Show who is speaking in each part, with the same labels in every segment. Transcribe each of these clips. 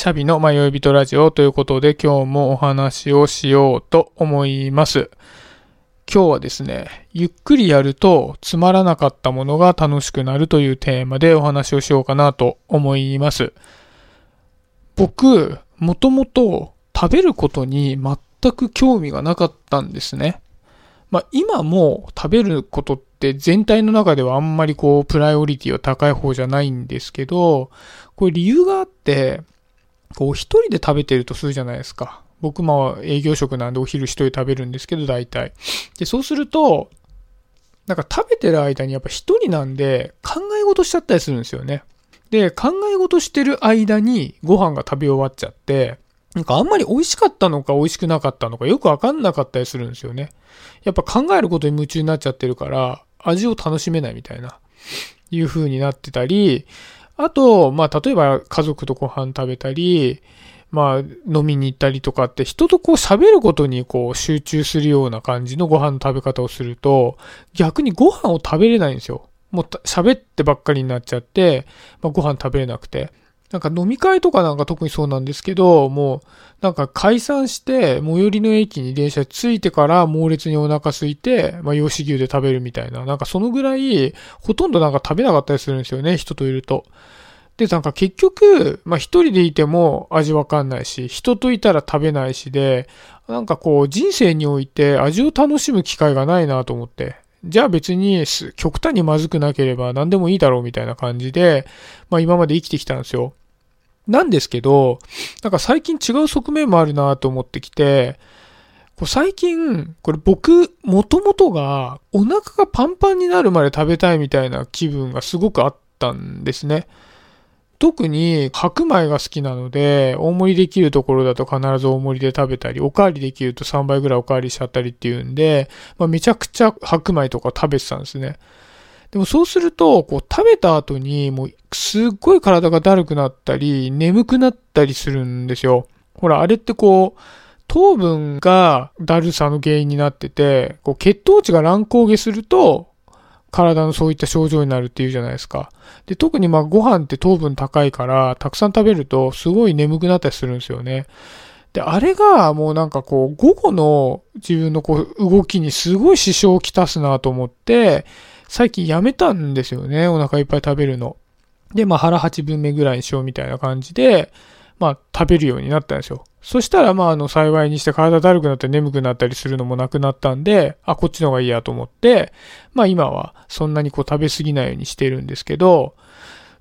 Speaker 1: シャビの迷い人ラジオということで今日もお話をしようと思います。今日はですね、ゆっくりやるとつまらなかったものが楽しくなるというテーマでお話をしようかなと思います。僕、もともと食べることに全く興味がなかったんですね。まあ今も食べることって全体の中ではあんまりこうプライオリティは高い方じゃないんですけど、これ理由があって、こう一人で食べてるとするじゃないですか。僕も営業職なんでお昼一人食べるんですけど、大体。で、そうすると、なんか食べてる間にやっぱ一人なんで考え事しちゃったりするんですよね。で、考え事してる間にご飯が食べ終わっちゃって、なんかあんまり美味しかったのか美味しくなかったのかよくわかんなかったりするんですよね。やっぱ考えることに夢中になっちゃってるから、味を楽しめないみたいな、いう風になってたり、あと、まあ、例えば家族とご飯食べたり、まあ、飲みに行ったりとかって、人とこう喋ることにこう集中するような感じのご飯の食べ方をすると、逆にご飯を食べれないんですよ。もう喋ってばっかりになっちゃって、まあ、ご飯食べれなくて。なんか飲み会とかなんか特にそうなんですけど、もうなんか解散して最寄りの駅に電車着いてから猛烈にお腹空いて、まあ養子牛で食べるみたいな、なんかそのぐらいほとんどなんか食べなかったりするんですよね、人といると。で、なんか結局、まあ一人でいても味わかんないし、人といたら食べないしで、なんかこう人生において味を楽しむ機会がないなと思って。じゃあ別に極端にまずくなければ何でもいいだろうみたいな感じで、まあ今まで生きてきたんですよ。なんですけど、なんか最近違う側面もあるなと思ってきて、こ最近、これ僕、もともとがお腹がパンパンになるまで食べたいみたいな気分がすごくあったんですね。特に白米が好きなので、大盛りできるところだと必ず大盛りで食べたり、おかわりできると3倍ぐらいおかわりしちゃったりっていうんで、まあ、めちゃくちゃ白米とか食べてたんですね。でもそうすると、こう食べた後にもうすっごい体がだるくなったり、眠くなったりするんですよ。ほら、あれってこう、糖分がだるさの原因になってて、こう血糖値が乱高下すると、体のそういった症状になるっていうじゃないですか。で、特にまあご飯って糖分高いから、たくさん食べるとすごい眠くなったりするんですよね。で、あれがもうなんかこう、午後の自分のこう、動きにすごい支障をきたすなと思って、最近やめたんですよね。お腹いっぱい食べるの。で、まあ腹8分目ぐらいにしようみたいな感じで、まあ食べるようになったんですよ。そしたらまああの幸いにして体だるくなって眠くなったりするのもなくなったんで、あ、こっちの方がいいやと思って、まあ今はそんなにこう食べ過ぎないようにしてるんですけど、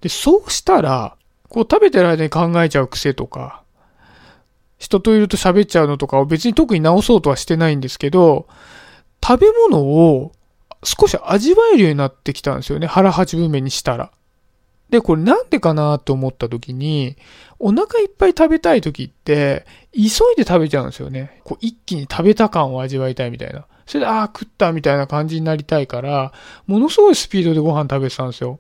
Speaker 1: で、そうしたら、こう食べてる間に考えちゃう癖とか、人といると喋っちゃうのとかを別に特に直そうとはしてないんですけど、食べ物を少し味わえるようになってきたんですよね。腹八分目にしたら。で、これなんでかなと思った時に、お腹いっぱい食べたい時って、急いで食べちゃうんですよね。こう一気に食べた感を味わいたいみたいな。それで、ああ、食ったみたいな感じになりたいから、ものすごいスピードでご飯食べてたんですよ。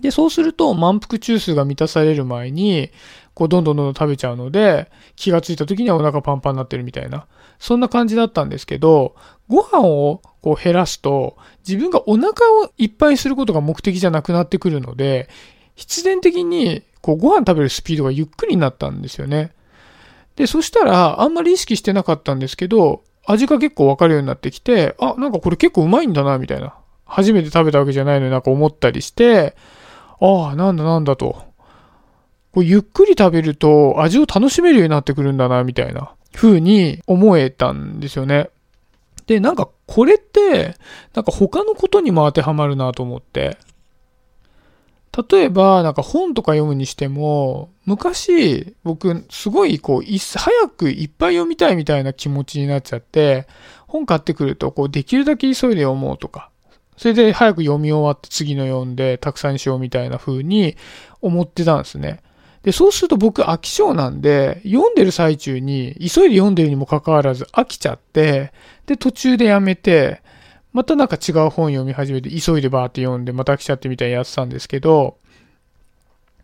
Speaker 1: で、そうすると満腹中枢が満たされる前に、こうどんどんどんどん食べちゃうので、気がついた時にはお腹パンパンになってるみたいな。そんな感じだったんですけど、ご飯をこう減らすと、自分がお腹をいっぱいすることが目的じゃなくなってくるので、必然的にこうご飯食べるスピードがゆっくりになったんですよね。で、そしたらあんまり意識してなかったんですけど、味が結構わかるようになってきて、あ、なんかこれ結構うまいんだな、みたいな。初めて食べたわけじゃないのになんか思ったりして、ああ、なんだなんだと。こうゆっくり食べると味を楽しめるようになってくるんだな、みたいな風に思えたんですよね。で、なんかこれって、なんか他のことにも当てはまるなと思って。例えば、なんか本とか読むにしても、昔、僕、すごい、こう、早くいっぱい読みたいみたいな気持ちになっちゃって、本買ってくると、こう、できるだけ急いで読もうとか、それで早く読み終わって次の読んで、たくさんにしようみたいな風に思ってたんですね。で、そうすると僕飽き性なんで、読んでる最中に、急いで読んでるにもかかわらず飽きちゃって、で、途中でやめて、またなんか違う本読み始めて、急いでバーって読んで、また飽きちゃってみたいなやってたんですけど、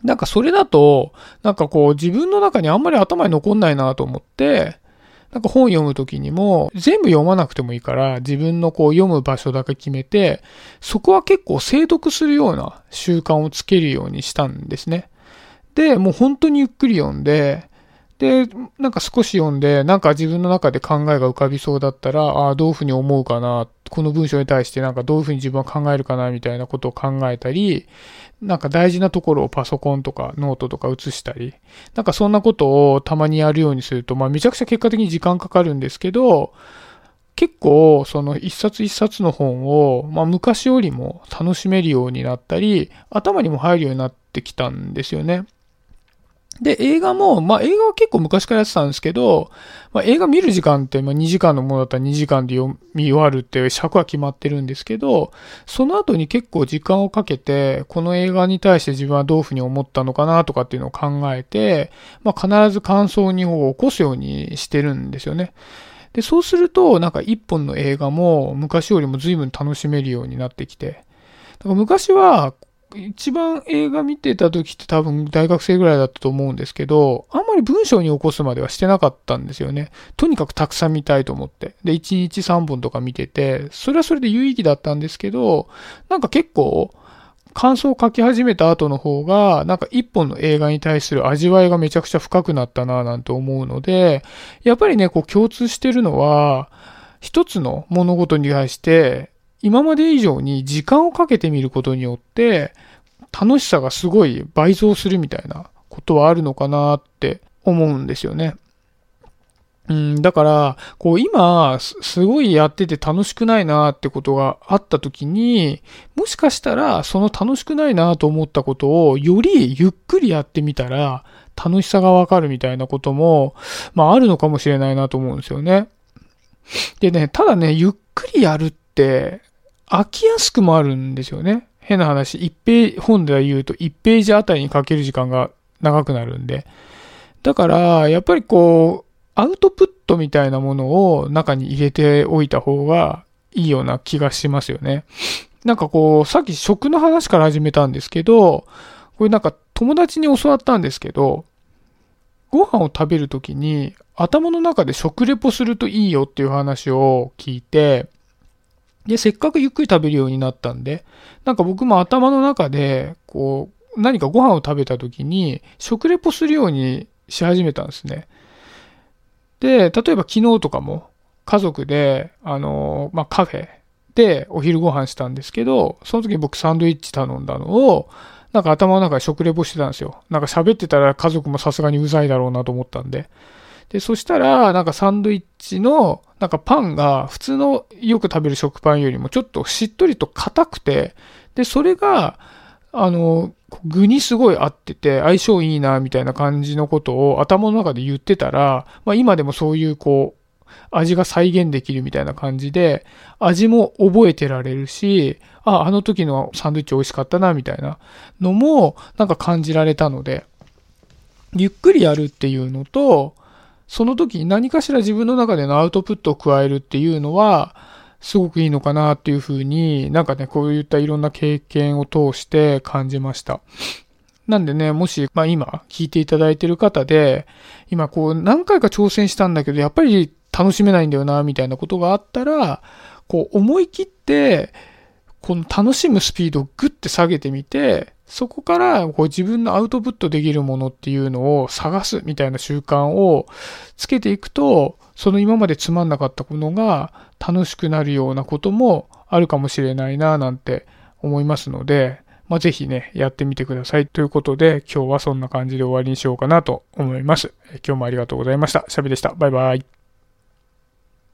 Speaker 1: なんかそれだと、なんかこう自分の中にあんまり頭に残んないなと思って、なんか本読むときにも、全部読まなくてもいいから、自分のこう読む場所だけ決めて、そこは結構精読するような習慣をつけるようにしたんですね。で、もう本当にゆっくり読んで、で、なんか少し読んで、なんか自分の中で考えが浮かびそうだったら、ああ、どういうふうに思うかな、この文章に対してなんかどういうふうに自分は考えるかな、みたいなことを考えたり、なんか大事なところをパソコンとかノートとか写したり、なんかそんなことをたまにやるようにすると、まあめちゃくちゃ結果的に時間かかるんですけど、結構その一冊一冊の本を、まあ昔よりも楽しめるようになったり、頭にも入るようになってきたんですよね。で、映画も、まあ映画は結構昔からやってたんですけど、まあ映画見る時間って、まあ2時間のものだったら2時間で読み終わるっていう尺は決まってるんですけど、その後に結構時間をかけて、この映画に対して自分はどういうふうに思ったのかなとかっていうのを考えて、まあ必ず感想にを起こすようにしてるんですよね。で、そうすると、なんか一本の映画も昔よりも随分楽しめるようになってきて、だから昔は一番映画見てた時って多分大学生ぐらいだったと思うんですけど、あんまり文章に起こすまではしてなかったんですよね。とにかくたくさん見たいと思って。で、1日3本とか見てて、それはそれで有意義だったんですけど、なんか結構、感想を書き始めた後の方が、なんか一本の映画に対する味わいがめちゃくちゃ深くなったなぁなんて思うので、やっぱりね、こう共通してるのは、一つの物事に対して、今まで以上に時間をかけてみることによって、楽しさがすごい倍増するみたいなことはあるのかなって思うんですよね。うん、だから、こう今、すごいやってて楽しくないなってことがあった時に、もしかしたらその楽しくないなと思ったことをよりゆっくりやってみたら楽しさがわかるみたいなことも、まああるのかもしれないなと思うんですよね。でね、ただね、ゆっくりやるって飽きやすくもあるんですよね。変な話、一ページ、本では言うと1ページあたりにかける時間が長くなるんで。だから、やっぱりこう、アウトプットみたいなものを中に入れておいた方がいいような気がしますよね。なんかこう、さっき食の話から始めたんですけど、これなんか友達に教わったんですけど、ご飯を食べるときに頭の中で食レポするといいよっていう話を聞いて、で、せっかくゆっくり食べるようになったんで、なんか僕も頭の中で、こう、何かご飯を食べた時に、食レポするようにし始めたんですね。で、例えば昨日とかも、家族で、あの、まあ、カフェでお昼ご飯したんですけど、その時僕サンドイッチ頼んだのを、なんか頭の中で食レポしてたんですよ。なんか喋ってたら家族もさすがにうざいだろうなと思ったんで。で、そしたら、なんかサンドイッチの、なんかパンが普通のよく食べる食パンよりもちょっとしっとりと硬くて、で、それが、あの、具にすごい合ってて相性いいな、みたいな感じのことを頭の中で言ってたら、まあ今でもそういうこう、味が再現できるみたいな感じで、味も覚えてられるし、あ、あの時のサンドイッチ美味しかったな、みたいなのも、なんか感じられたので、ゆっくりやるっていうのと、その時に何かしら自分の中でのアウトプットを加えるっていうのは、すごくいいのかなっていうふうに、なんかね、こういったいろんな経験を通して感じました。なんでね、もし、まあ今、聞いていただいてる方で、今こう何回か挑戦したんだけど、やっぱり楽しめないんだよな、みたいなことがあったら、こう思い切って、この楽しむスピードをグッて下げてみて、そこからこう自分のアウトプットできるものっていうのを探すみたいな習慣をつけていくと、その今までつまんなかったものが楽しくなるようなこともあるかもしれないななんて思いますので、ま、ぜひね、やってみてください。ということで、今日はそんな感じで終わりにしようかなと思います。今日もありがとうございました。シャビでした。バイバイ。